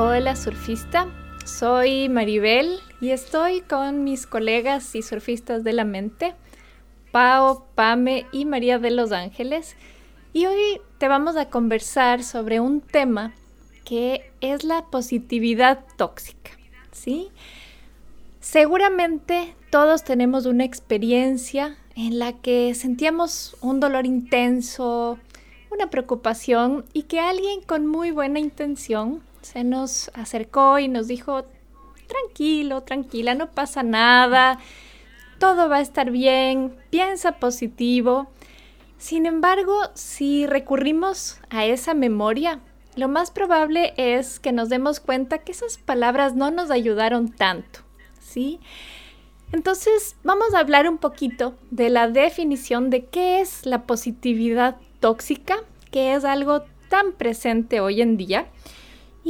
hola surfista. Soy Maribel y estoy con mis colegas y surfistas de la mente, Pao, Pame y María de los Ángeles. Y hoy te vamos a conversar sobre un tema que es la positividad tóxica, ¿sí? Seguramente todos tenemos una experiencia en la que sentíamos un dolor intenso, una preocupación y que alguien con muy buena intención se nos acercó y nos dijo, tranquilo, tranquila, no pasa nada, todo va a estar bien, piensa positivo. Sin embargo, si recurrimos a esa memoria, lo más probable es que nos demos cuenta que esas palabras no nos ayudaron tanto, ¿sí? Entonces, vamos a hablar un poquito de la definición de qué es la positividad tóxica, que es algo tan presente hoy en día.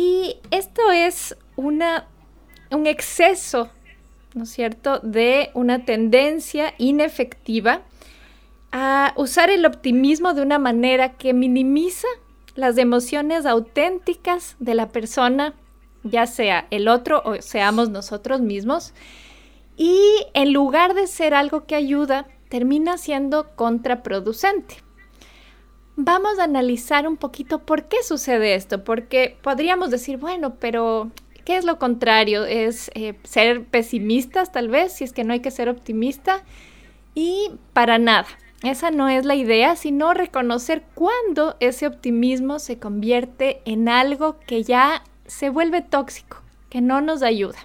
Y esto es un exceso, ¿no es cierto?, de una tendencia inefectiva a usar el optimismo de una manera que minimiza las emociones auténticas de la persona, ya sea el otro o seamos nosotros mismos, y en lugar de ser algo que ayuda, termina siendo contraproducente vamos a analizar un poquito por qué sucede esto, porque podríamos decir, bueno, pero ¿qué es lo contrario? ¿Es eh, ser pesimistas tal vez, si es que no hay que ser optimista? Y para nada, esa no es la idea, sino reconocer cuándo ese optimismo se convierte en algo que ya se vuelve tóxico, que no nos ayuda.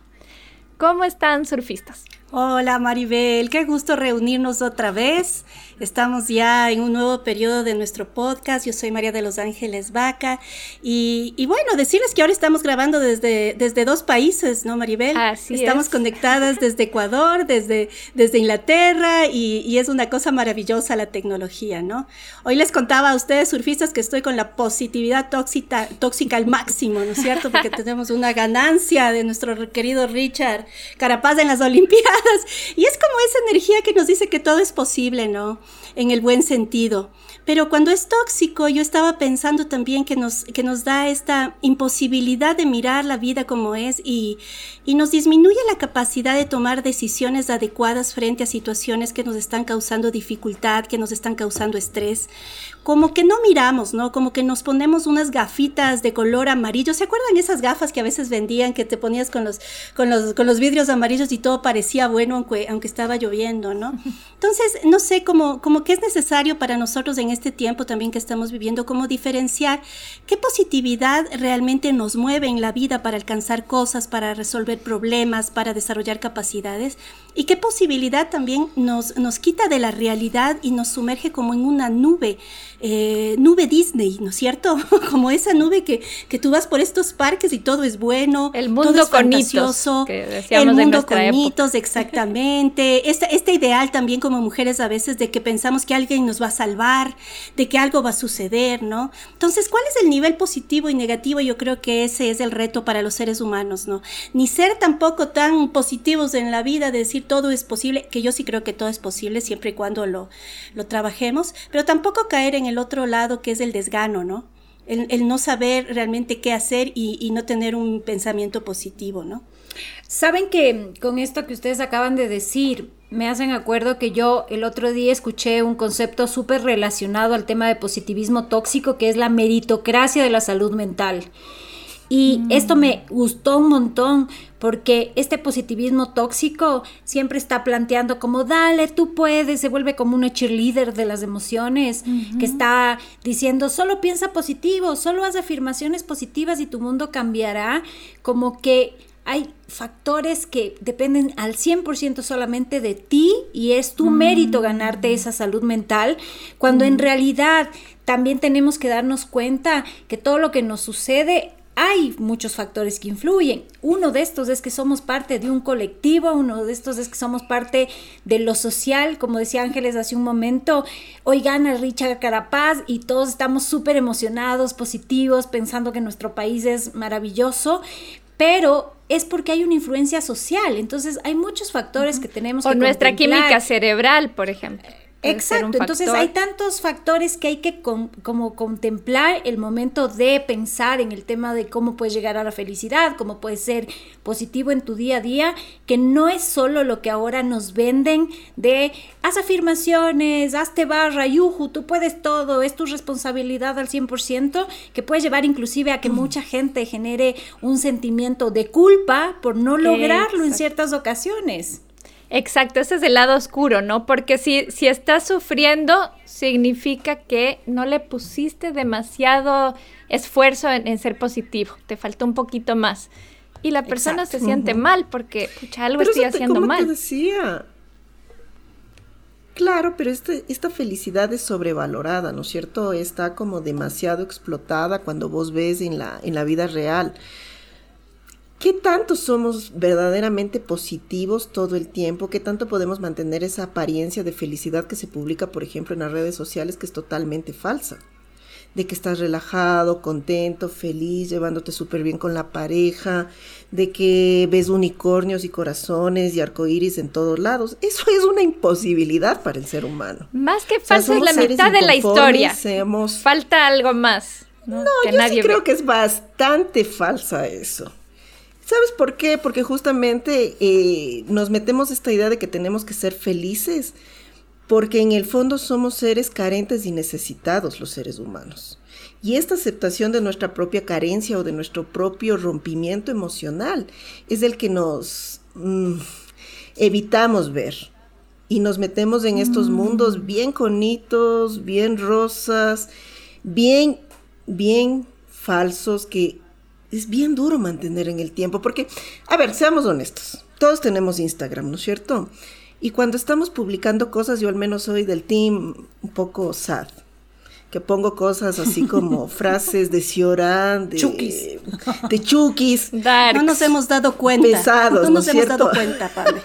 ¿Cómo están surfistas? Hola Maribel, qué gusto reunirnos otra vez. Estamos ya en un nuevo periodo de nuestro podcast. Yo soy María de los Ángeles Vaca. Y, bueno, decirles que ahora estamos grabando desde, desde dos países, ¿no, Maribel? Así estamos conectadas desde Ecuador, desde, desde Inglaterra y, es una cosa maravillosa la tecnología, ¿no? Hoy les contaba a ustedes, surfistas, que estoy con la positividad tóxica, tóxica al máximo, ¿no es cierto? Porque tenemos una ganancia de nuestro querido Richard Carapaz en las Olimpiadas y es como esa energía que nos dice que todo es posible, ¿no? En el buen sentido. Pero cuando es tóxico, yo estaba pensando también que nos, que nos da esta imposibilidad de mirar la vida como es y, y nos disminuye la capacidad de tomar decisiones adecuadas frente a situaciones que nos están causando dificultad, que nos están causando estrés como que no miramos, ¿no? Como que nos ponemos unas gafitas de color amarillo. ¿Se acuerdan esas gafas que a veces vendían que te ponías con los, con los, con los vidrios amarillos y todo parecía bueno aunque, aunque estaba lloviendo, ¿no? Entonces, no sé, como, como que es necesario para nosotros en este tiempo también que estamos viviendo, como diferenciar qué positividad realmente nos mueve en la vida para alcanzar cosas, para resolver problemas, para desarrollar capacidades y qué posibilidad también nos, nos quita de la realidad y nos sumerge como en una nube eh, nube Disney, ¿no es cierto? Como esa nube que, que tú vas por estos parques y todo es bueno, el mundo todo es con el mundo con hitos, exactamente. Este, este ideal también como mujeres a veces de que pensamos que alguien nos va a salvar, de que algo va a suceder, ¿no? Entonces, ¿cuál es el nivel positivo y negativo? Yo creo que ese es el reto para los seres humanos, ¿no? Ni ser tampoco tan positivos en la vida, de decir todo es posible, que yo sí creo que todo es posible siempre y cuando lo, lo trabajemos, pero tampoco caer en el otro lado que es el desgano, ¿no? El, no saber realmente qué hacer y, no tener un pensamiento positivo, ¿no? Saben que con esto que ustedes acaban de decir, me hacen acuerdo que yo el otro día escuché un concepto súper relacionado al tema de positivismo tóxico, que es la meritocracia de la salud mental. Y mm. esto me gustó un montón porque este positivismo tóxico siempre está planteando como, dale, tú puedes, se vuelve como una cheerleader de las emociones, que está diciendo, solo piensa positivo, solo haz afirmaciones positivas y tu mundo cambiará, como que hay factores que dependen al 100% solamente de ti y es tu mérito mm. ganarte esa salud mental, cuando en mm. realidad también tenemos que darnos cuenta que todo lo que nos sucede hay muchos factores que influyen. Uno de estos es que somos parte de un colectivo, uno de estos es que somos parte de lo social, como decía Ángeles hace un momento, hoy gana Richard Carapaz y todos estamos súper emocionados, positivos, pensando que nuestro país es maravilloso, pero es porque hay una influencia social, entonces hay muchos factores que tenemos o que nuestra química cerebral, por ejemplo. Exacto, entonces hay tantos factores que hay que como contemplar el momento de pensar en el tema de cómo puedes llegar a la felicidad, cómo puedes ser positivo en tu día a día, que no es solo lo que ahora nos venden de haz afirmaciones, hazte barra, yuju, tú puedes todo, es tu responsabilidad al 100%, que puede llevar inclusive a que mucha gente genere un sentimiento de culpa por no lograrlo en ciertas ocasiones. Exacto, ese es el lado oscuro, ¿no? Porque si, si estás sufriendo, significa que no le pusiste demasiado esfuerzo en, ser positivo, te faltó un poquito más. Y la persona se siente mal porque, pucha, algo estoy haciendo mal. Te decía. Claro, pero este, esta felicidad es sobrevalorada, ¿no es cierto? Está como demasiado explotada cuando vos ves en la, en la vida real. ¿Qué tanto somos verdaderamente positivos todo el tiempo? ¿Qué tanto podemos mantener esa apariencia de felicidad que se publica, por ejemplo, en las redes sociales, que es totalmente falsa? De que estás relajado, contento, feliz, llevándote súper bien con la pareja, de que ves unicornios y corazones y arcoíris en todos lados. Eso es una imposibilidad para el ser humano. Más que falsa es la mitad de la historia. Falta algo más. No, yo sí creo que es bastante falsa eso. ¿Sabes por qué? Porque justamente eh, nos metemos esta idea de que tenemos que ser felices, porque en el fondo somos seres carentes y necesitados los seres humanos. Y esta aceptación de nuestra propia carencia o de nuestro propio rompimiento emocional es el que nos mm, evitamos ver. Y nos metemos en estos mm. mundos bien conitos, bien rosas, bien, bien falsos que es bien duro mantener en el tiempo, porque, a ver, seamos honestos, todos tenemos Instagram, ¿no es cierto? Y cuando estamos publicando cosas, yo al menos soy del team un poco sad, que pongo cosas así como frases de Cioran, de chukis, de chukis. no nos hemos dado cuenta. Pesados, no nos hemos dado cuenta, Pablo.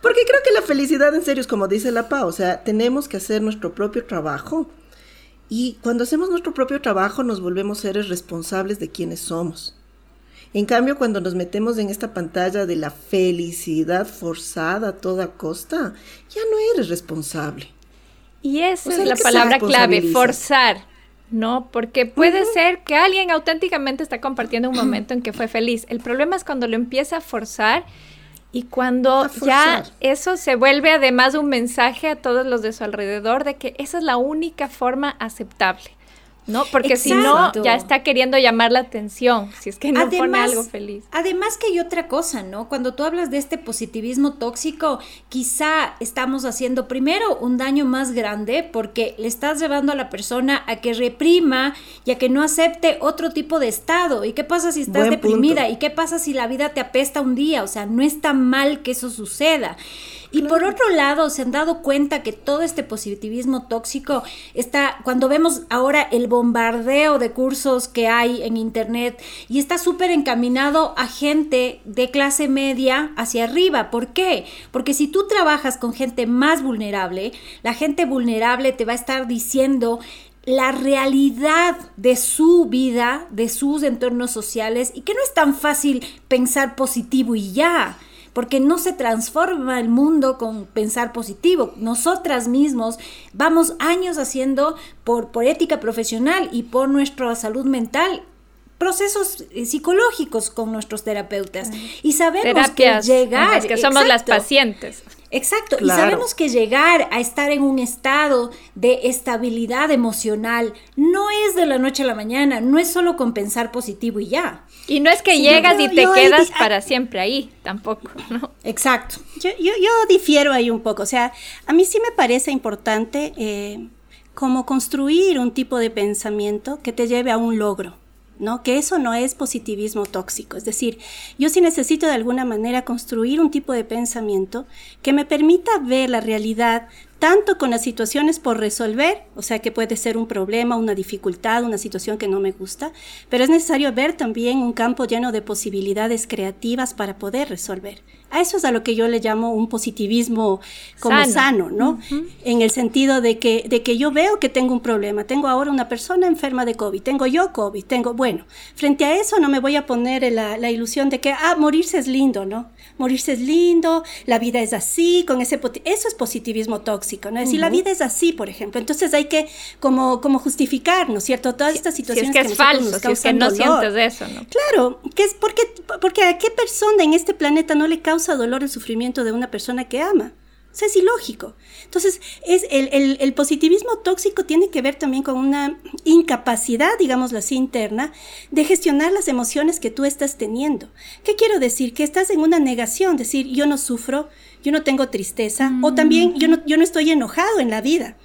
Porque creo que la felicidad en serio es como dice la PA, o sea, tenemos que hacer nuestro propio trabajo. Y cuando hacemos nuestro propio trabajo nos volvemos seres responsables de quienes somos. En cambio, cuando nos metemos en esta pantalla de la felicidad forzada a toda costa, ya no eres responsable. Y esa es la palabra clave, forzar, ¿no? Porque puede ser que alguien auténticamente está compartiendo un momento en que fue feliz. El problema es cuando lo empieza a forzar y cuando ya eso se vuelve además un mensaje a todos los de su alrededor de que esa es la única forma aceptable. ¿No? Porque si no, ya está queriendo llamar la atención, si es que no pone algo feliz. Además que hay otra cosa, ¿no? Cuando tú hablas de este positivismo tóxico, quizá estamos haciendo primero un daño más grande porque le estás llevando a la persona a que reprima y a que no acepte otro tipo de estado. ¿Y qué pasa si estás deprimida? ¿Y qué pasa si la vida te apesta un día? O sea, no está mal que eso suceda. Y por otro lado, se han dado cuenta que todo este positivismo tóxico está, cuando vemos ahora el bombardeo de cursos que hay en Internet y está súper encaminado a gente de clase media hacia arriba. ¿Por qué? Porque si tú trabajas con gente más vulnerable, la gente vulnerable te va a estar diciendo la realidad de su vida, de sus entornos sociales y que no es tan fácil pensar positivo y ya porque no se transforma el mundo con pensar positivo. Nosotras mismos vamos años haciendo por, por ética profesional y por nuestra salud mental procesos eh, psicológicos con nuestros terapeutas y sabemos que llegar que somos las pacientes Exacto, y sabemos que llegar a estar en un estado de estabilidad emocional no es de la noche a la mañana, no es solo con pensar positivo y ya. Y no es que llegas y te quedas para siempre ahí, tampoco, ¿no? Exacto. Yo, yo, yo, difiero ahí un poco, o sea, a mí sí me parece importante eh, como construir un tipo de pensamiento que te lleve a un logro. ¿No? Que eso no es positivismo tóxico. Es decir, yo sí necesito de alguna manera construir un tipo de pensamiento que me permita ver la realidad tanto con las situaciones por resolver, o sea que puede ser un problema, una dificultad, una situación que no me gusta, pero es necesario ver también un campo lleno de posibilidades creativas para poder resolver. A eso es a lo que yo le llamo un positivismo como sano, ¿no? En el sentido de que, de que yo veo que tengo un problema, tengo ahora una persona enferma de COVID, tengo yo COVID, tengo, bueno, frente a eso no me voy a poner la, la ilusión de que, ah, morirse es lindo, ¿no? Morirse es lindo, la vida es así, con ese, eso es positivismo tóxico, ¿no? Es decir, la vida es así, por ejemplo, entonces hay que como, como justificar, ¿no es cierto? Todas estas situaciones si es que, es falso, si es que no sientes eso, ¿no? Claro, que es porque, porque a qué persona en este planeta no le causa dolor el sufrimiento de una persona que ama. O sea, es ilógico. Entonces, es el, positivismo tóxico tiene que ver también con una incapacidad, digámoslo así, interna, de gestionar las emociones que tú estás teniendo. ¿Qué quiero decir? Que estás en una negación, decir, yo no sufro, yo no tengo tristeza, o también yo no, yo no estoy enojado en la vida.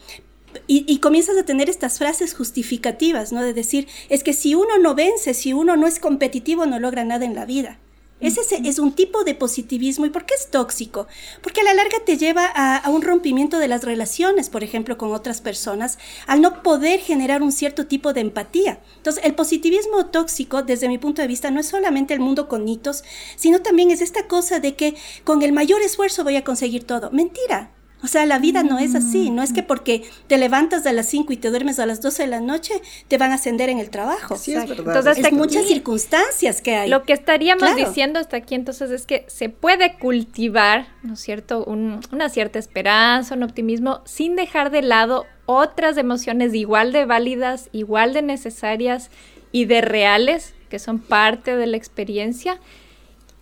Y, y, comienzas a tener estas frases justificativas, ¿no? De decir, es que si uno no vence, si uno no es competitivo, no logra nada en la vida. Ese es un tipo de positivismo. ¿Y por qué es tóxico? Porque a la larga te lleva a, un rompimiento de las relaciones, por ejemplo, con otras personas, al no poder generar un cierto tipo de empatía. Entonces, el positivismo tóxico, desde mi punto de vista, no es solamente el mundo con hitos, sino también es esta cosa de que con el mayor esfuerzo voy a conseguir todo. Mentira. O sea, la vida no es así. No es que porque te levantas a las 5 y te duermes a las 12 de la noche, te van a ascender en el trabajo. Sí, es verdad. Entonces, hay muchas circunstancias que hay. Lo que estaríamos diciendo hasta aquí entonces es que se puede cultivar, ¿no es cierto?, una cierta esperanza, un optimismo, sin dejar de lado otras emociones igual de válidas, igual de necesarias y de reales, que son parte de la experiencia,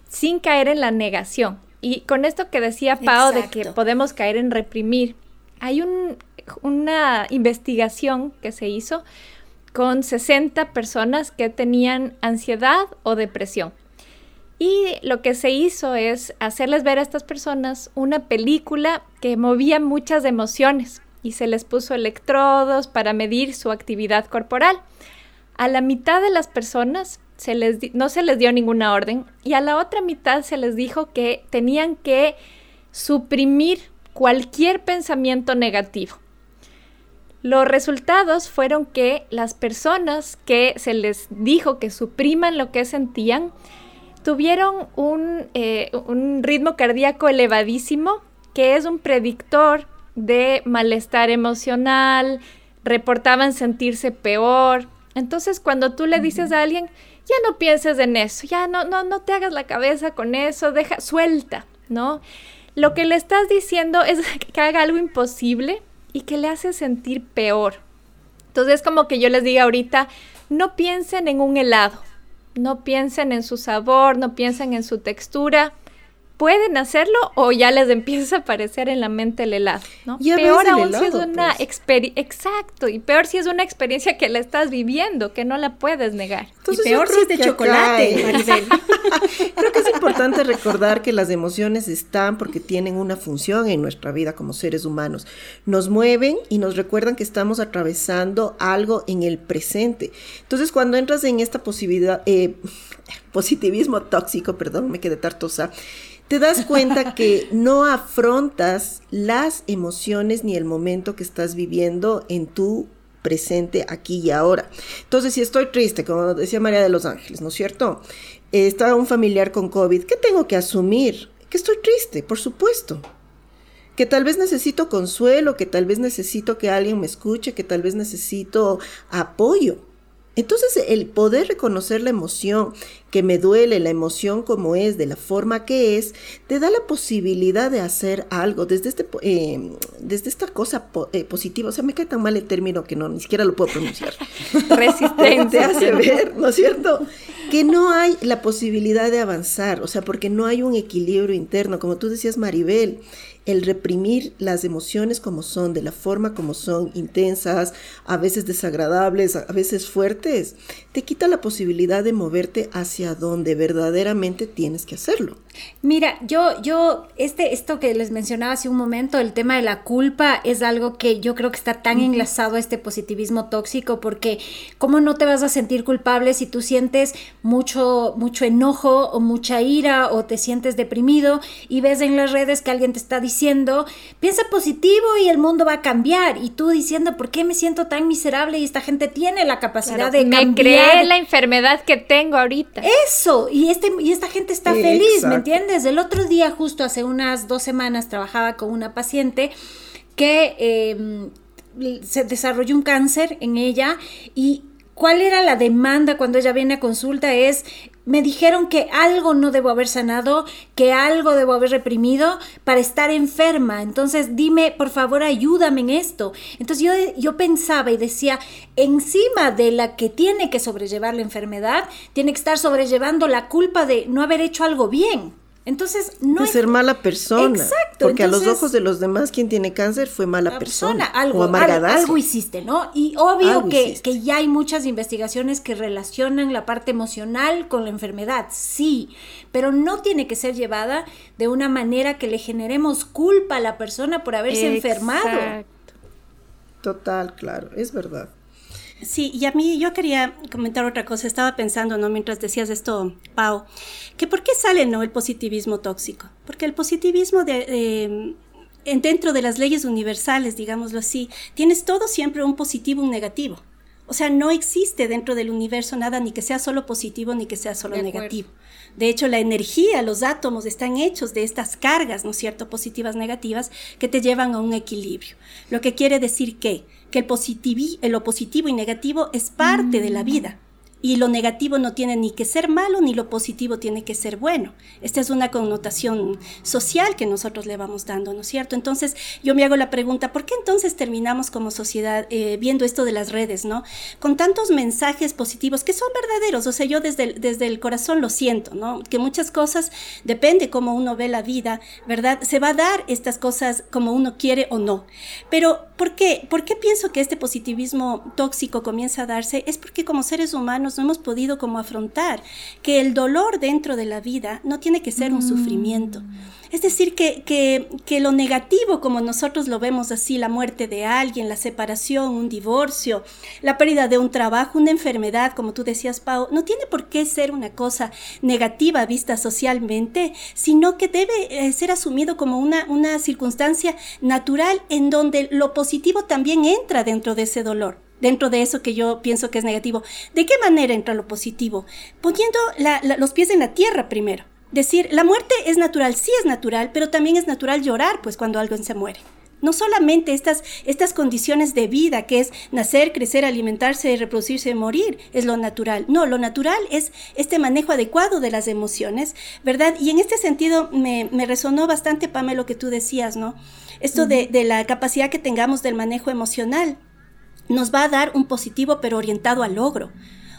sin caer en la negación. Y con esto que decía Pau de que podemos caer en reprimir, hay una investigación que se hizo con 60 personas que tenían ansiedad o depresión. Y lo que se hizo es hacerles ver a estas personas una película que movía muchas emociones y se les puso electrodos para medir su actividad corporal. A la mitad de las personas les no se les dio ninguna orden y a la otra mitad se les dijo que tenían que suprimir cualquier pensamiento negativo. Los resultados fueron que las personas que se les dijo que supriman lo que sentían tuvieron un, eh, un ritmo cardíaco elevadísimo, que es un predictor de malestar emocional, reportaban sentirse peor. Entonces, cuando tú le dices a alguien, ya no pienses en eso, ya no, no, no te hagas la cabeza con eso, deja, suelta, ¿no? Lo que le estás diciendo es que haga algo imposible y que le hace sentir peor. Entonces es como que yo les diga ahorita, no piensen en un helado, no piensen en su sabor, no piensen en su textura, pueden hacerlo o ya les empieza a aparecer en la mente el helado, ¿no? peor aún si es una pues. experiencia, exacto, y peor si es una experiencia que la estás viviendo, que no la puedes negar. y peor si es de chocolate, Maribel. creo que es importante recordar que las emociones están porque tienen una función en nuestra vida como seres humanos. Nos mueven y nos recuerdan que estamos atravesando algo en el presente. Entonces, cuando entras en esta posibilidad, eh, positivismo tóxico, perdón, me quedé tartosa, te das cuenta que no afrontas las emociones ni el momento que estás viviendo en tu presente aquí y ahora. Entonces, si estoy triste, como decía María de los Ángeles, ¿no es cierto? está un familiar con COVID, ¿qué tengo que asumir? Que estoy triste, por supuesto. Que tal vez necesito consuelo, que tal vez necesito que alguien me escuche, que tal vez necesito apoyo. Entonces, el poder reconocer la emoción que me duele, la emoción como es, de la forma que es, te da la posibilidad de hacer algo desde, este, eh, desde esta cosa eh, positiva. O sea, me cae tan mal el término que no, ni siquiera lo puedo pronunciar. Resistencia. te hace ver, ¿no es cierto? Que no hay la posibilidad de avanzar, o sea, porque no hay un equilibrio interno. Como tú decías, Maribel, el reprimir las emociones como son, de la forma como son, intensas, a veces desagradables, a veces fuertes, te quita la posibilidad de moverte hacia donde verdaderamente tienes que hacerlo. Mira, yo, yo, este, esto que les mencionaba hace un momento, el tema de la culpa es algo que yo creo que está tan enlazado a este positivismo tóxico, porque ¿cómo no te vas a sentir culpable si tú sientes mucho, mucho enojo o mucha ira o te sientes deprimido y ves en las redes que alguien te está diciendo piensa positivo y el mundo va a cambiar. Y tú diciendo, ¿por qué me siento tan miserable y esta gente tiene la capacidad de cambiar? Me creé la enfermedad que tengo ahorita. Eso, y, este, y esta gente está feliz, ¿me entiendes? El otro día, justo hace unas dos semanas, trabajaba con una paciente que em, se desarrolló un cáncer en ella y ¿Cuál era la demanda cuando ella viene a consulta? Es, me dijeron que algo no debo haber sanado, que algo debo haber reprimido para estar enferma. Entonces, dime, por favor, ayúdame en esto. Entonces, yo, yo pensaba y decía, encima de la que tiene que sobrellevar la enfermedad, tiene que estar sobrellevando la culpa de no haber hecho algo bien. Entonces, no de ser mala persona. Exacto. Porque a los ojos de los demás, quien tiene cáncer fue mala persona. Algo, o algo, hiciste, ¿no? Y obvio que, que, ya hay muchas investigaciones que relacionan la parte emocional con la enfermedad, sí, pero no tiene que ser llevada de una manera que le generemos culpa a la persona por haberse enfermado. Total, claro, es verdad. Sí, y a mí yo quería comentar otra cosa. Estaba pensando, ¿no? Mientras decías esto, Pau, que por qué sale, ¿no? El positivismo tóxico. Porque el positivismo de, dentro de las leyes universales, digámoslo así, tienes todo siempre un positivo y un negativo. O sea, no existe dentro del universo nada ni que sea solo positivo ni que sea solo negativo. De hecho, la energía, los átomos están hechos de estas cargas, ¿no es cierto?, positivas, negativas, que te llevan a un equilibrio. Lo que quiere decir que, que el, lo positivo y negativo es parte de la mm. vida y lo negativo no tiene ni que ser malo ni lo positivo tiene que ser bueno. Esta es una connotación social que nosotros le vamos dando, ¿no es cierto? Entonces yo me hago la pregunta, ¿por qué entonces terminamos como sociedad eh, viendo esto de las redes, ¿no? Con tantos mensajes positivos que son verdaderos, o sea, yo desde el, desde el corazón lo siento, ¿no? Que muchas cosas, depende cómo uno ve la vida, ¿verdad? Se va a dar estas cosas como uno quiere o no. Pero ¿por qué? ¿Por qué pienso que este positivismo tóxico comienza a darse? Es porque como seres humanos no hemos podido como afrontar que el dolor dentro de la vida no tiene que ser un sufrimiento. Mm. Es decir, que, que, lo negativo, como nosotros lo vemos así, la muerte de alguien, la separación, un divorcio, la pérdida de un trabajo, una enfermedad, como tú decías, Pau, no tiene por qué ser una cosa negativa vista socialmente, sino que debe eh, ser asumido como una, una circunstancia natural en donde lo positivo también entra dentro de ese dolor dentro de eso que yo pienso que es negativo. ¿De qué manera entra lo positivo? Poniendo los pies en la tierra primero. Decir, la muerte es natural, sí es natural, pero también es natural llorar, pues cuando alguien se muere. No solamente estas, estas condiciones de vida, que es nacer, crecer, alimentarse, reproducirse, morir, es lo natural. No, lo natural es este manejo adecuado de las emociones, ¿verdad? Y en este sentido me, resonó bastante, Pame, lo que tú decías, ¿no? Esto de, de la capacidad que tengamos del manejo emocional nos va a dar un positivo pero orientado al logro.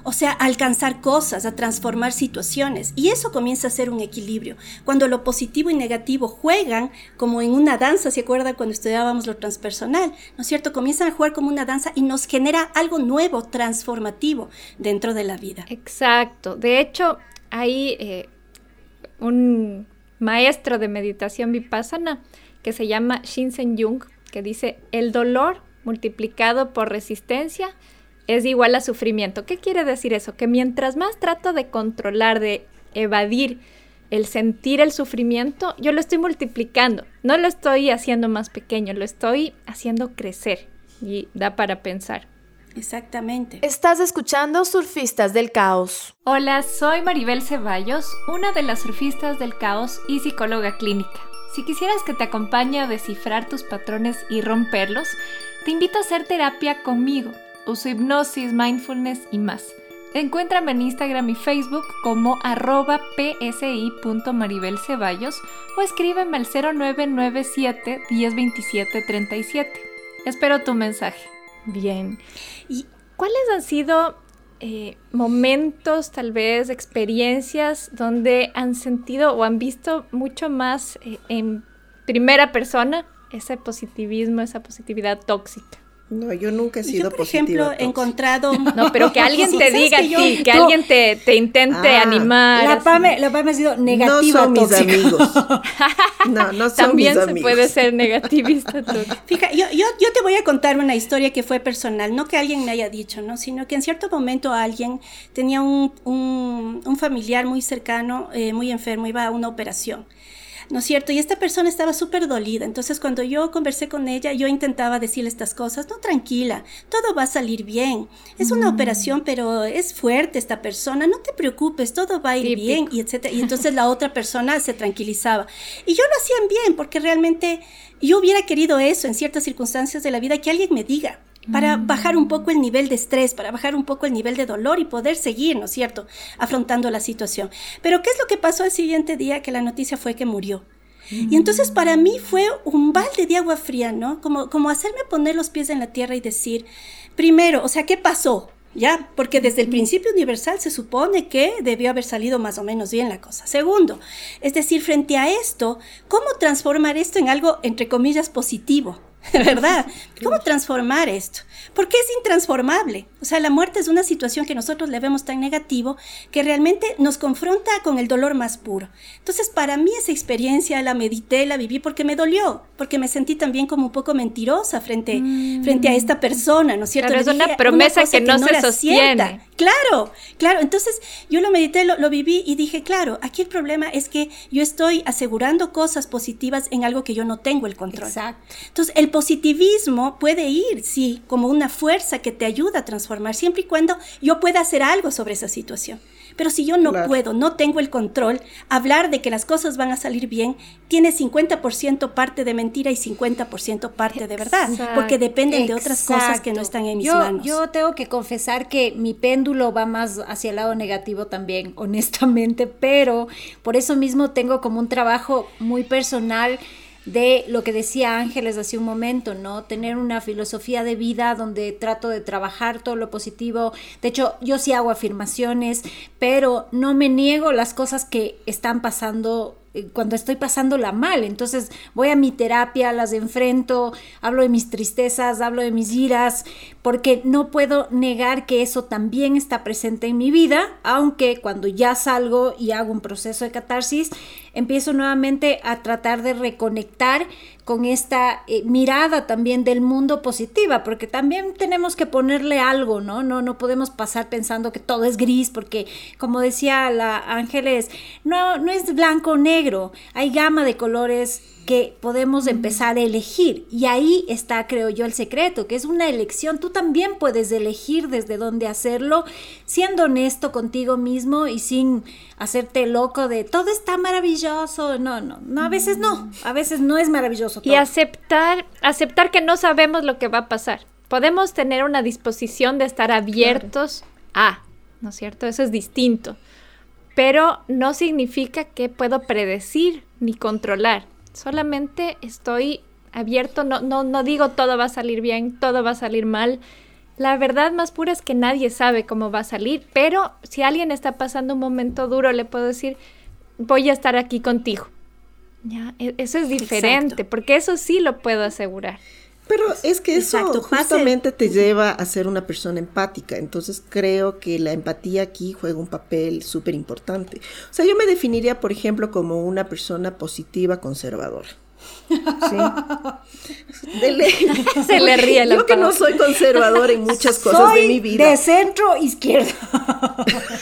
O sea, alcanzar cosas, a transformar situaciones. Y eso comienza a ser un equilibrio. Cuando lo positivo y negativo juegan como en una danza, ¿se acuerda cuando estudiábamos lo transpersonal? ¿No es cierto? Comienzan a jugar como una danza y nos genera algo nuevo, transformativo dentro de la vida. Exacto. De hecho, hay eh, un maestro de meditación vipassana que se llama Shinsen Jung, que dice, el dolor multiplicado por resistencia es igual a sufrimiento. ¿Qué quiere decir eso? Que mientras más trato de controlar, de evadir el sentir el sufrimiento, yo lo estoy multiplicando. No lo estoy haciendo más pequeño, lo estoy haciendo crecer. Y da para pensar. Exactamente. Estás escuchando Surfistas del Caos. Hola, soy Maribel Ceballos, una de las surfistas del caos y psicóloga clínica. Si quisieras que te acompañe a descifrar tus patrones y romperlos, te invito a hacer terapia conmigo. Uso hipnosis, mindfulness y más. Encuéntrame en Instagram y Facebook como arroba psi.maribelceballos o escríbeme al 0997 1027 37. Espero tu mensaje. Bien. ¿Y cuáles han sido eh, momentos, tal vez, experiencias donde han sentido o han visto mucho más eh, en primera persona ese positivismo, esa positividad tóxica. No, yo nunca he sido yo, por ejemplo, he encontrado... No, pero que alguien te diga que, que alguien te, te intente ah. animar. La Pame, la Pame ha sido negativa No son mis amigos. No, no son También mis se puede ser negativista. Fíjate, yo, yo, yo, te voy a contar una historia que fue personal, no que alguien me haya dicho, ¿no? Sino que en cierto momento alguien tenía un, un, un familiar muy cercano, eh, muy enfermo, iba a una operación. ¿No es cierto? Y esta persona estaba súper dolida. Entonces, cuando yo conversé con ella, yo intentaba decirle estas cosas, no, tranquila, todo va a salir bien. Es una mm. operación, pero es fuerte esta persona, no te preocupes, todo va a ir bien, y etcétera. Y entonces la otra persona se tranquilizaba. Y yo lo hacían bien, porque realmente yo hubiera querido eso en ciertas circunstancias de la vida, que alguien me diga, para mm. bajar un poco el nivel de estrés, para bajar un poco el nivel de dolor y poder seguir, ¿no es cierto?, afrontando la situación. Pero ¿qué es lo que pasó el siguiente día? Que la noticia fue que murió. Y entonces para mí fue un balde de agua fría, ¿no? Como, como hacerme poner los pies en la tierra y decir, primero, o sea, ¿qué pasó? ¿Ya? Porque desde el principio universal se supone que debió haber salido más o menos bien la cosa. Segundo, es decir, frente a esto, ¿cómo transformar esto en algo, entre comillas, positivo? ¿verdad? ¿Cómo transformar esto? Porque es intransformable. O sea, la muerte es una situación que nosotros le vemos tan negativo que realmente nos confronta con el dolor más puro. Entonces, para mí esa experiencia la medité, la viví porque me dolió, porque me sentí también como un poco mentirosa frente, mm. frente a esta persona, ¿no es cierto? Pero es una promesa que, no se sostiene. Claro, claro. Entonces, yo lo medité, lo, lo viví y dije, claro, aquí el problema es que yo estoy asegurando cosas positivas en algo que yo no tengo el control. Exacto. Entonces, el positivismo puede ir, sí, como una fuerza que te ayuda a transformar, siempre y cuando yo pueda hacer algo sobre esa situación. Pero si yo no puedo, no tengo el control, hablar de que las cosas van a salir bien tiene 50% parte de mentira y 50% parte de verdad, porque dependen de otras cosas que no están en mis manos. Yo tengo que confesar que mi péndulo va más hacia el lado negativo también, honestamente, pero por eso mismo tengo como un trabajo muy personal de lo que decía Ángeles hace un momento, ¿no? Tener una filosofía de vida donde trato de trabajar todo lo positivo. De hecho, yo sí hago afirmaciones, pero no me niego las cosas que están pasando cuando estoy pasándola mal. Entonces voy a mi terapia, las enfrento, hablo de mis tristezas, hablo de mis iras, porque no puedo negar que eso también está presente en mi vida, aunque cuando ya salgo y hago un proceso de catarsis, empiezo nuevamente a tratar de reconectar con esta eh, mirada también del mundo positiva, porque también tenemos que ponerle algo, ¿no? No, no podemos pasar pensando que todo es gris, porque como decía la Ángeles, no, no es blanco o negro, hay gama de colores que podemos empezar a elegir. Y ahí está, creo yo, el secreto, que es una elección. Tú también puedes elegir desde dónde hacerlo, siendo honesto contigo mismo y sin hacerte loco de todo está maravilloso. No, no, no, a veces no, a veces no es maravilloso. Y aceptar, aceptar que no sabemos lo que va a pasar. Podemos tener una disposición de estar abiertos a, ¿no es cierto? Eso es distinto. Pero no significa que puedo predecir ni controlar Solamente estoy abierto, no, no, no digo todo va a salir bien, todo va a salir mal. La verdad más pura es que nadie sabe cómo va a salir, pero si alguien está pasando un momento duro, le puedo decir, voy a estar aquí contigo. Ya, e, eso es diferente, porque eso sí lo puedo asegurar. Pero es que eso justamente te lleva a ser una persona empática. Entonces creo que la empatía aquí juega un papel súper importante. O sea, yo me definiría, por ejemplo, como una persona positiva conservadora. ¿Sí? Se le ríe la Yo que no soy conservador en muchas cosas de mi vida. De centro izquierda.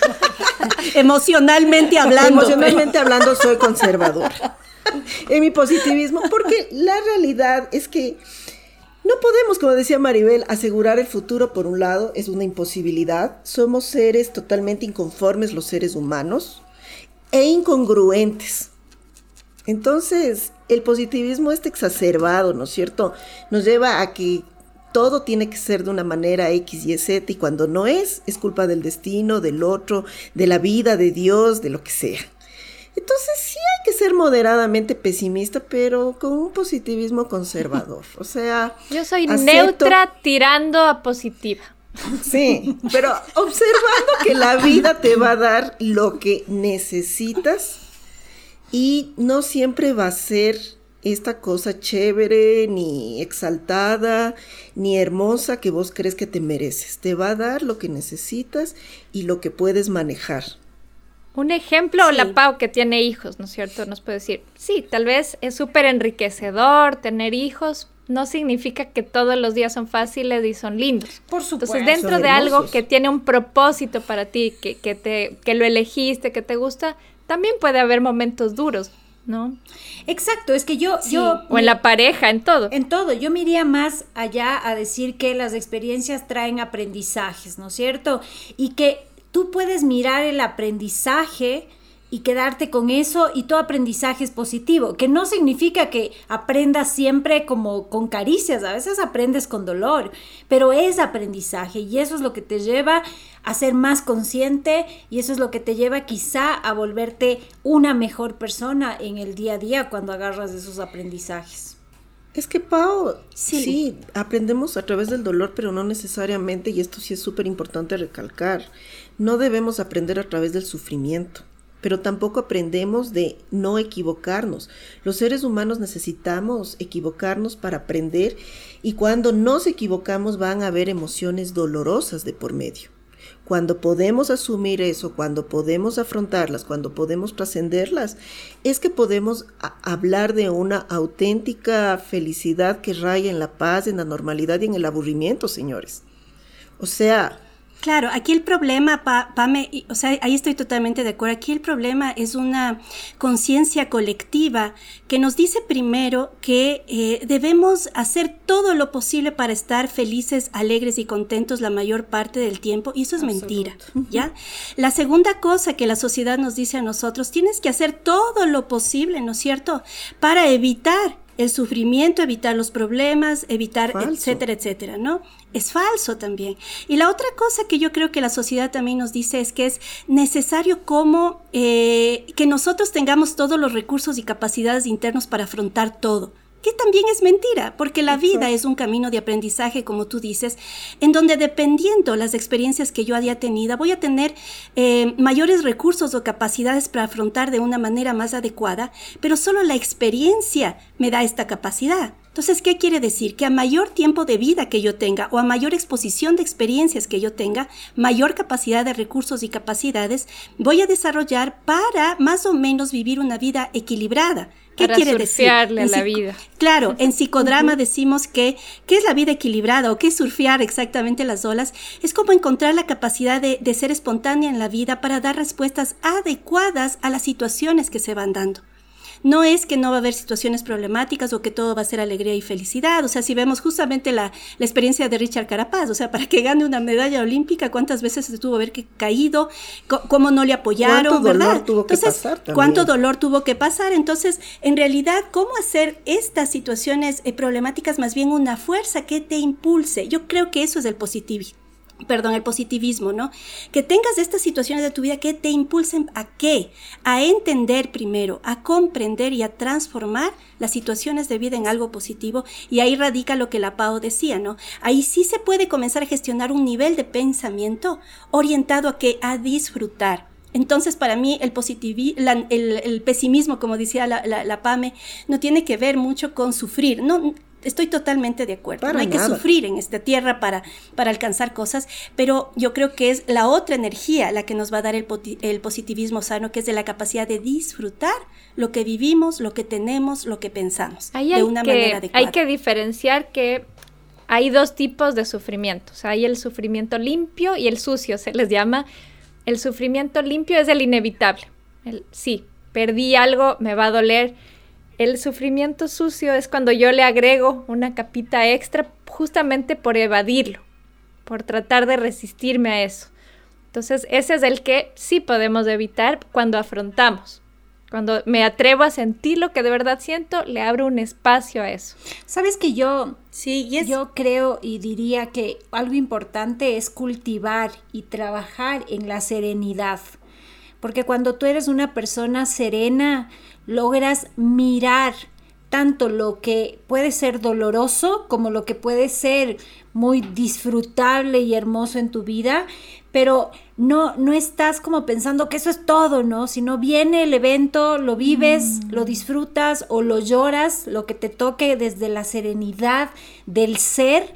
Emocionalmente hablando. Emocionalmente hablando soy conservadora. En mi positivismo, porque la realidad es que no podemos, como decía Maribel, asegurar el futuro por un lado, es una imposibilidad. Somos seres totalmente inconformes los seres humanos e incongruentes. Entonces, el positivismo está exacerbado, ¿no es cierto? Nos lleva a que todo tiene que ser de una manera X y Z y cuando no es, es culpa del destino, del otro, de la vida, de Dios, de lo que sea. Entonces sí hay que ser moderadamente pesimista, pero con un positivismo conservador. O sea... Yo soy neutra tirando a positiva. Sí, pero observando que la vida te va a dar lo que necesitas y no siempre va a ser esta cosa chévere, ni exaltada, ni hermosa que vos crees que te mereces. Te va a dar lo que necesitas y lo que puedes manejar. Un ejemplo, la Pau que tiene hijos, ¿no es cierto? Nos puede decir, sí, tal vez es súper enriquecedor tener hijos, no significa que todos los días son fáciles y son lindos. Por supuesto. Entonces, dentro de algo que tiene un propósito para ti, que, que, te, que lo elegiste, que te gusta, también puede haber momentos duros. ¿no? Exacto, es que yo, yo o en la pareja, en todo. En todo, yo me iría más allá a decir que las experiencias traen aprendizajes, ¿no es cierto? Y que tú puedes mirar el aprendizaje y quedarte con eso y todo aprendizaje es positivo, que no significa que aprendas siempre como con caricias, a veces aprendes con dolor, pero es aprendizaje y eso es lo que te lleva a ser más consciente y eso es lo que te lleva quizá a volverte una mejor persona en el día a día cuando agarras esos aprendizajes. Es que, Pau, sí. sí. aprendemos a través del dolor, pero no necesariamente, y esto sí es súper importante recalcar, no debemos aprender a través del sufrimiento pero tampoco aprendemos de no equivocarnos. Los seres humanos necesitamos equivocarnos para aprender y cuando nos equivocamos van a haber emociones dolorosas de por medio. Cuando podemos asumir eso, cuando podemos afrontarlas, cuando podemos trascenderlas, es que podemos hablar de una auténtica felicidad que raya en la paz, en la normalidad y en el aburrimiento, señores. O sea, Claro, aquí el problema, Pame, o sea, ahí estoy totalmente de acuerdo. Aquí el problema es una conciencia colectiva que nos dice primero que eh, debemos hacer todo lo posible para estar felices, alegres y contentos la mayor parte del tiempo, y eso es mentira, ¿ya? La segunda cosa que la sociedad nos dice a nosotros, tienes que hacer todo lo posible, ¿no es cierto?, para evitar el sufrimiento, evitar los problemas, evitar, etcétera, etcétera, ¿no? Es falso también. Y la otra cosa que yo creo que la sociedad también nos dice es que es necesario como eh, que nosotros tengamos todos los recursos y capacidades internos para afrontar todo que también es mentira, porque la vida es un camino de aprendizaje, como tú dices, en donde dependiendo las experiencias que yo haya tenido, voy a tener eh, mayores recursos o capacidades para afrontar de una manera más adecuada, pero solo la experiencia me da esta capacidad. Entonces, ¿qué quiere decir? Que a mayor tiempo de vida que yo tenga o a mayor exposición de experiencias que yo tenga, mayor capacidad de recursos y capacidades voy a desarrollar para más o menos vivir una vida equilibrada. ¿Qué quiere decir? a la vida. Claro, en psicodrama decimos que ¿qué es la vida equilibrada o qué es surfear exactamente las olas? Es como encontrar la capacidad de, de ser espontánea en la vida para dar respuestas adecuadas a las situaciones que se van dando. No es que no va a haber situaciones problemáticas o que todo va a ser alegría y felicidad. O sea, si vemos justamente la, experiencia de Richard Carapaz, o sea, para que gane una medalla olímpica, cuántas veces se tuvo que haber caído, cómo no le apoyaron, ¿Cuánto Dolor tuvo que pasar ¿Cuánto dolor tuvo que pasar? Entonces, en realidad, ¿cómo hacer estas situaciones eh, problemáticas más bien una fuerza que te impulse? Yo creo que eso es el positivismo perdón, el positivismo, ¿no? Que tengas estas situaciones de tu vida que te impulsen a qué? A entender primero, a comprender y a transformar las situaciones de vida en algo positivo. Y ahí radica lo que la Pau decía, ¿no? Ahí sí se puede comenzar a gestionar un nivel de pensamiento orientado a que a disfrutar. Entonces, para mí, el, el, pesimismo, como decía la, la, la, PAME, no tiene que ver mucho con sufrir. No, Estoy totalmente de acuerdo. no hay que sufrir en esta tierra para, para alcanzar cosas, pero yo creo que es la otra energía la que nos va a dar el, el positivismo sano, que es de la capacidad de disfrutar lo que vivimos, lo que tenemos, lo que pensamos, de una manera adecuada. Hay que diferenciar que hay dos tipos de sufrimientos. Hay el sufrimiento limpio y el sucio, se les llama. El sufrimiento limpio es el inevitable. El, sí, perdí algo, me va a doler el sufrimiento sucio es cuando yo le agrego una capita extra justamente por evadirlo, por tratar de resistirme a eso. Entonces, ese es el que sí podemos evitar cuando afrontamos. Cuando me atrevo a sentir lo que de verdad siento, le abro un espacio a eso. Sabes que yo, sí, yo creo y diría que algo importante es cultivar y trabajar en la serenidad. Porque cuando tú eres una persona serena, logras mirar tanto lo que puede ser doloroso como lo que puede ser muy disfrutable y hermoso en tu vida, pero no, no estás como pensando que eso es todo, ¿no? Sino viene el evento, lo vives, mm. lo disfrutas o lo lloras, lo que te toque desde la serenidad del ser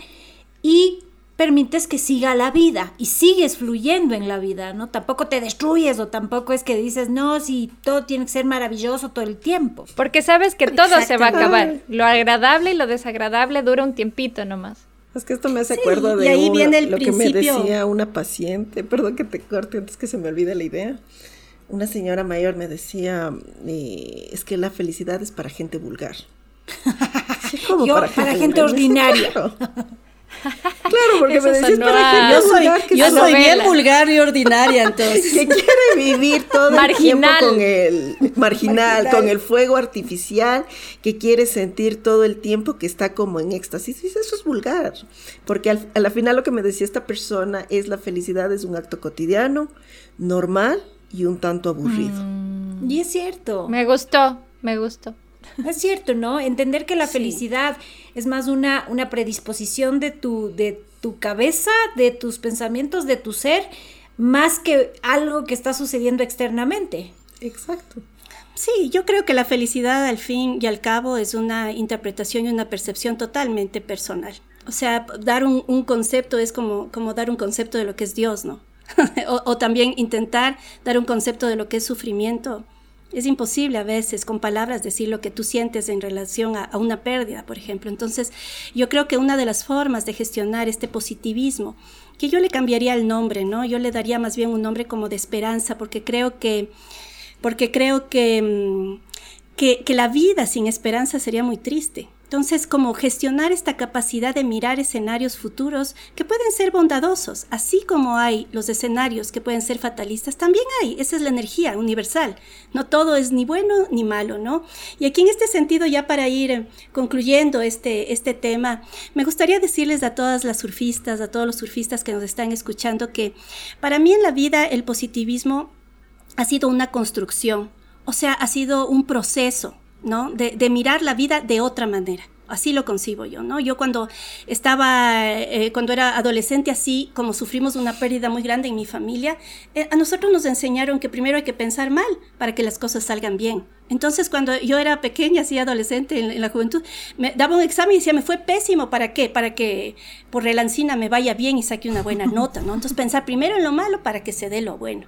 y permites que siga la vida y sigues fluyendo en la vida, ¿no? Tampoco te destruyes o tampoco es que dices, no, si todo tiene que ser maravilloso todo el tiempo. Porque sabes que todo se va a acabar. Lo agradable y lo desagradable dura un tiempito nomás. Es que esto me hace acuerdo de ahí viene lo que me decía una paciente, perdón que te corte antes que se me olvide la idea. una señora mayor me decía, eh, es que la felicidad es para gente vulgar. ¿Cómo para, gente, ordinaria. Claro, porque me decís para gente yo soy, yo soy bien vulgar y ordinaria, entonces. que quiere vivir todo el tiempo con el marginal, con el fuego artificial, que quiere sentir todo el tiempo que está como en éxtasis. Y eso es vulgar, porque al, a la final lo que me decía esta persona es la felicidad es un acto cotidiano, normal y un tanto aburrido. Mm. Y es cierto. Me gustó, me gustó. Es cierto, ¿no? Entender que la felicidad es más una, una predisposición de tu, de tu cabeza, de tus pensamientos, de tu ser, más que algo que está sucediendo externamente. Exacto. Sí, yo creo que la felicidad al fin y al cabo es una interpretación y una percepción totalmente personal. O sea, dar un, un concepto es como, como dar un concepto de lo que es Dios, ¿no? o, o, también intentar dar un concepto de lo que es sufrimiento. Es imposible a veces con palabras decir lo que tú sientes en relación a, una pérdida, por ejemplo. Entonces, yo creo que una de las formas de gestionar este positivismo, que yo le cambiaría el nombre, ¿no? Yo le daría más bien un nombre como de esperanza, porque creo que, porque creo que, mm, que, que la vida sin esperanza sería muy triste. Entonces, como gestionar esta capacidad de mirar escenarios futuros que pueden ser bondadosos, así como hay los escenarios que pueden ser fatalistas, también hay, esa es la energía universal. No todo es ni bueno ni malo, ¿no? Y aquí en este sentido, ya para ir concluyendo este, este tema, me gustaría decirles a todas las surfistas, a todos los surfistas que nos están escuchando, que para mí en la vida el positivismo ha sido una construcción, o sea, ha sido un proceso, ¿no? De, mirar la vida de otra manera. Así lo concibo yo, ¿no? Yo cuando estaba, eh, cuando era adolescente, así como sufrimos una pérdida muy grande en mi familia, eh, a nosotros nos enseñaron que primero hay que pensar mal para que las cosas salgan bien. Entonces, cuando yo era pequeña, así adolescente, en, la juventud, me daba un examen y decía, me fue pésimo, ¿para qué? Para que por relancina me vaya bien y saque una buena nota, ¿no? Entonces, pensar primero en lo malo para que se dé lo bueno.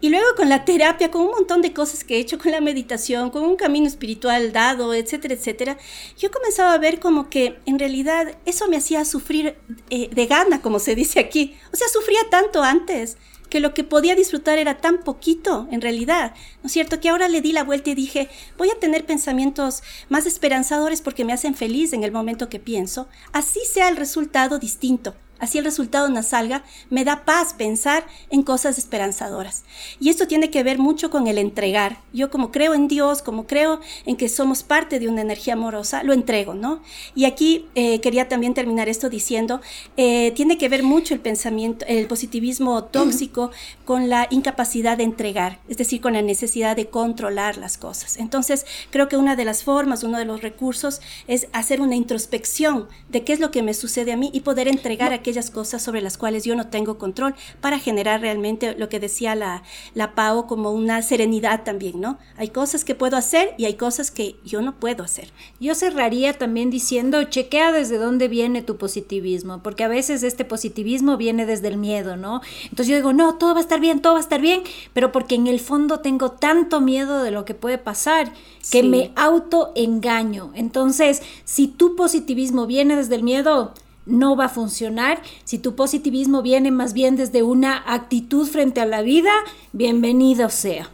Y luego con la terapia, con un montón de cosas que he hecho, con la meditación, con un camino espiritual dado, etcétera, etcétera, yo comenzaba a ver como que en realidad eso me hacía sufrir eh, de gana, como se dice aquí. O sea, sufría tanto antes que lo que podía disfrutar era tan poquito en realidad, ¿no es cierto? Que ahora le di la vuelta y dije, voy a tener pensamientos más esperanzadores porque me hacen feliz en el momento que pienso, así sea el resultado distinto. Así el resultado no salga, me da paz pensar en cosas esperanzadoras. Y esto tiene que ver mucho con el entregar. Yo como creo en Dios, como creo en que somos parte de una energía amorosa, lo entrego, ¿no? Y aquí eh, quería también terminar esto diciendo, eh, tiene que ver mucho el pensamiento, el positivismo tóxico con la incapacidad de entregar, es decir, con la necesidad de controlar las cosas. Entonces, creo que una de las formas, uno de los recursos es hacer una introspección de qué es lo que me sucede a mí y poder entregar a aquellas cosas sobre las cuales yo no tengo control para generar realmente lo que decía la, la Pau como una serenidad también, ¿no? Hay cosas que puedo hacer y hay cosas que yo no puedo hacer. Yo cerraría también diciendo, chequea desde dónde viene tu positivismo, porque a veces este positivismo viene desde el miedo, ¿no? Entonces yo digo, no, todo va a estar bien, todo va a estar bien, pero porque en el fondo tengo tanto miedo de lo que puede pasar que sí. me autoengaño. Entonces, si tu positivismo viene desde el miedo, no va a funcionar. Si tu positivismo viene más bien desde una actitud frente a la vida, bienvenido sea.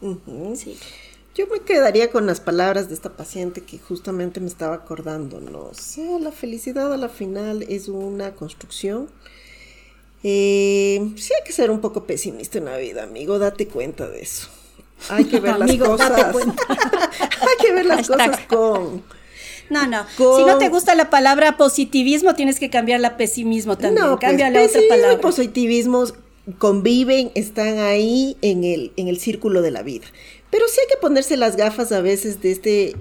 Uh -huh. sí. Yo me quedaría con las palabras de esta paciente que justamente me estaba acordando, ¿no? O sea, la felicidad a la final es una construcción. Eh, sí hay que ser un poco pesimista en la vida, amigo, date cuenta de eso. Hay que ver las amigo, cosas. hay que ver las cosas con no, no. Con... Si no te gusta la palabra positivismo, tienes que cambiar la pesimismo también. No, Cambia pues, la otra palabra. y positivismo conviven, están ahí en el, en el círculo de la vida. Pero sí hay que ponerse las gafas a veces de este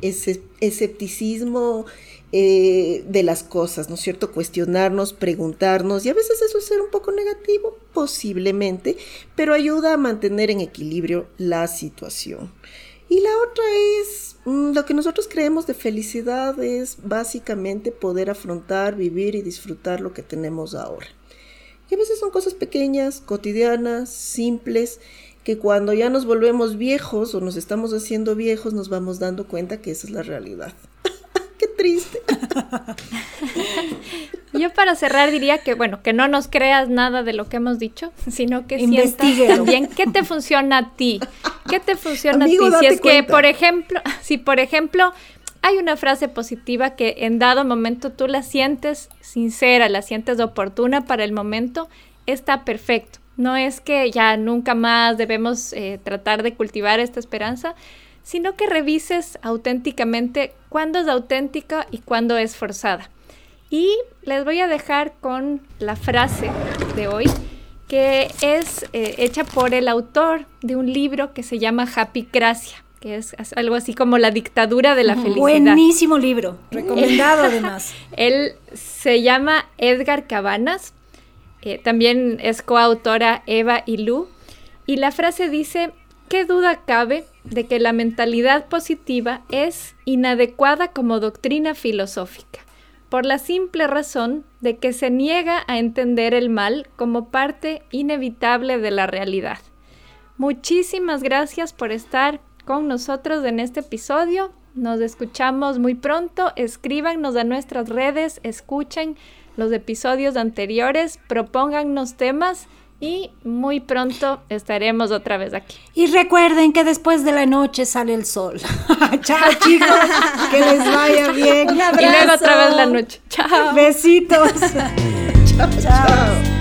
escepticismo eh, de las cosas, ¿no es cierto? Cuestionarnos, preguntarnos, y a veces eso es ser un poco negativo, posiblemente, pero ayuda a mantener en equilibrio la situación. Y la otra es, mm, lo que nosotros creemos de felicidad es básicamente poder afrontar, vivir y disfrutar lo que tenemos ahora. Y a veces son cosas pequeñas, cotidianas, simples, que cuando ya nos volvemos viejos o nos estamos haciendo viejos nos vamos dando cuenta que esa es la realidad. Qué triste. Yo para cerrar diría que, bueno, que no nos creas nada de lo que hemos dicho, sino que sientas también qué te funciona a ti, qué te funciona a ti. Si es que, por ejemplo, si por ejemplo hay una frase positiva que en dado momento tú la sientes sincera, la sientes oportuna para el momento, está perfecto. No es que ya nunca más debemos eh, tratar de cultivar esta esperanza, sino que revises auténticamente cuándo es auténtica y cuándo es forzada. Y les voy a dejar con la frase de hoy, que es eh, hecha por el autor de un libro que se llama Happy Gracia que es algo así como la dictadura de la felicidad. Buenísimo libro, recomendado además. Él se llama Edgar Cabanas, eh, también es coautora Eva y Lu, y la frase dice, ¿qué duda cabe de que la mentalidad positiva es inadecuada como doctrina filosófica? Por la simple razón de que se niega a entender el mal como parte inevitable de la realidad. Muchísimas gracias por estar con nosotros en este episodio. Nos escuchamos muy pronto. Escríbanos a nuestras redes, escuchen los episodios anteriores, propóngannos temas y muy pronto estaremos otra vez aquí. Y recuerden que después de la noche sale el sol. Chao chicos, que les vaya bien. Un abrazo. Y luego otra vez la noche. Chao. Besitos. chao, chao.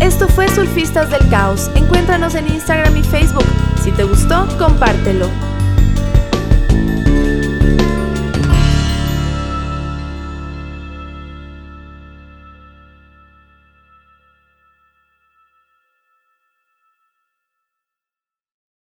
Esto fue Surfistas del Caos. Encuéntranos en Instagram y Facebook. Si te gustó, compártelo.